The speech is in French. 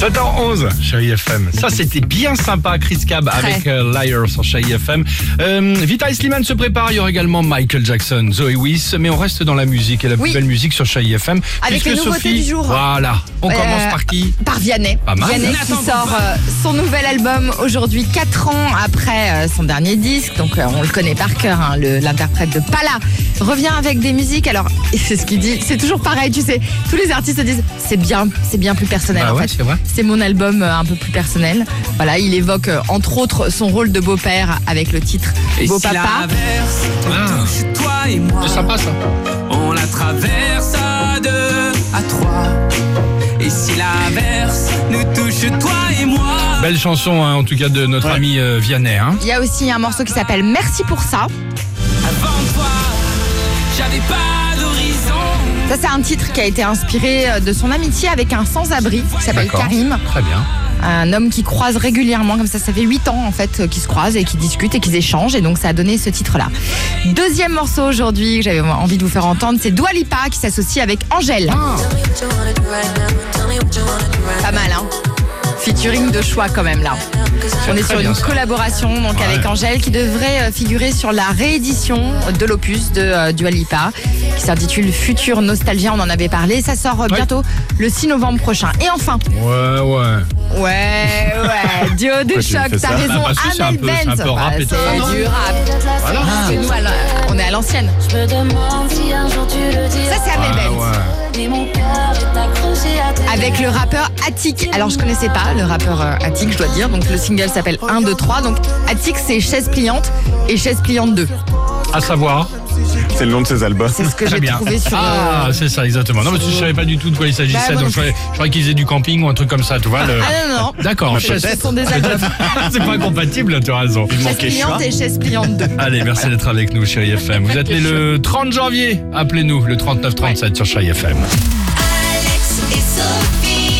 7h11, chérie FM. Ça, c'était bien sympa, Chris Cab avec euh, Liar sur chérie FM. Euh, Vita et Slimane se préparent. Il y aura également Michael Jackson, Zoe Wiss. Mais on reste dans la musique et la Oui. plus belle musique sur chérie FM. Avec puisque les nouveautés Sophie- du jour. Voilà. On Euh, commence par qui Par Vianney. Pas mal. Vianney qui sort euh, son nouvel album aujourd'hui, 4 ans après euh, son dernier disque. Donc euh, on le connaît par cœur, hein, le- l'interprète de Pala. Revient avec des musiques. Alors, c'est ce qu'il dit. C'est toujours pareil, tu sais. Tous les artistes se disent c'est bien, c'est bien plus personnel Bah en ouais, fait. c'est vrai. C'est mon album euh, un peu plus personnel. Voilà, il évoque euh, entre autres son rôle de beau-père avec le titre Beau si la Papa. Ah. touche toi et moi. C'est sympa ça. On la traverse à deux, à trois. Et si la verse nous touche toi et moi. Belle chanson, hein, en tout cas, de notre ami euh, Vianney. Hein. Il y a aussi un morceau qui s'appelle Merci pour ça. Avant toi, j'avais pas. Ça, c'est un titre qui a été inspiré euh, de son amitié avec un sans-abri qui s'appelle D'accord. Karim. Très bien. Un homme qui croise régulièrement, comme ça, ça fait 8 ans en fait euh, qu'ils se croisent et qu'ils discutent et qu'ils échangent, et donc ça a donné ce titre-là. Deuxième morceau aujourd'hui que j'avais envie de vous faire entendre, c'est Dua Lipa qui s'associe avec Angèle. Pas mal, hein Featuring de choix quand même là. On est sur une ça. collaboration donc Ouais. avec Angèle qui devrait euh, figurer sur la réédition de l'opus de euh, Dua Lipa qui s'intitule Future Nostalgia, on en avait parlé, ça sort euh, Ouais. bientôt le 6 novembre prochain. Et enfin, Ouais, ouais. Ouais, ouais, duo de choc, t'as raison, Bah, c'est un Amel c'est Bent. peu rap et tout ça, non c'est du rap. Voilà. Nous, on est à l'ancienne. Je me demande si un jour tu le diras. Ça, c'est Amel Ouais, Bent. Ouais. Mais mon cœur est accroché à tes Avec le rappeur Attic. Alors, je connaissais pas le rappeur euh, Attic, je dois dire. Donc, le single s'appelle 1, 2, 3. Donc, Attic, c'est chaise pliante et chaise pliante 2. À savoir. C'est le nom de ses albums. C'est ce que j'ai bien. trouvé sur. Ah, euh, c'est ça, exactement. Non, mais je savais pas du tout de quoi il s'agissait. Bah, donc, je croyais, qu'ils faisaient du camping ou un truc comme ça, tu vois. le- Ah non, non. D'accord, Ce sont des albums. c'est pas incompatible, tu as raison. Chaise manquait pliante et chaise pliante 2. Allez, merci d'être avec nous, chérie FM. Vous êtes né le 30 janvier. Appelez-nous le 39 37 sur chérie FM. Alex et Sophie.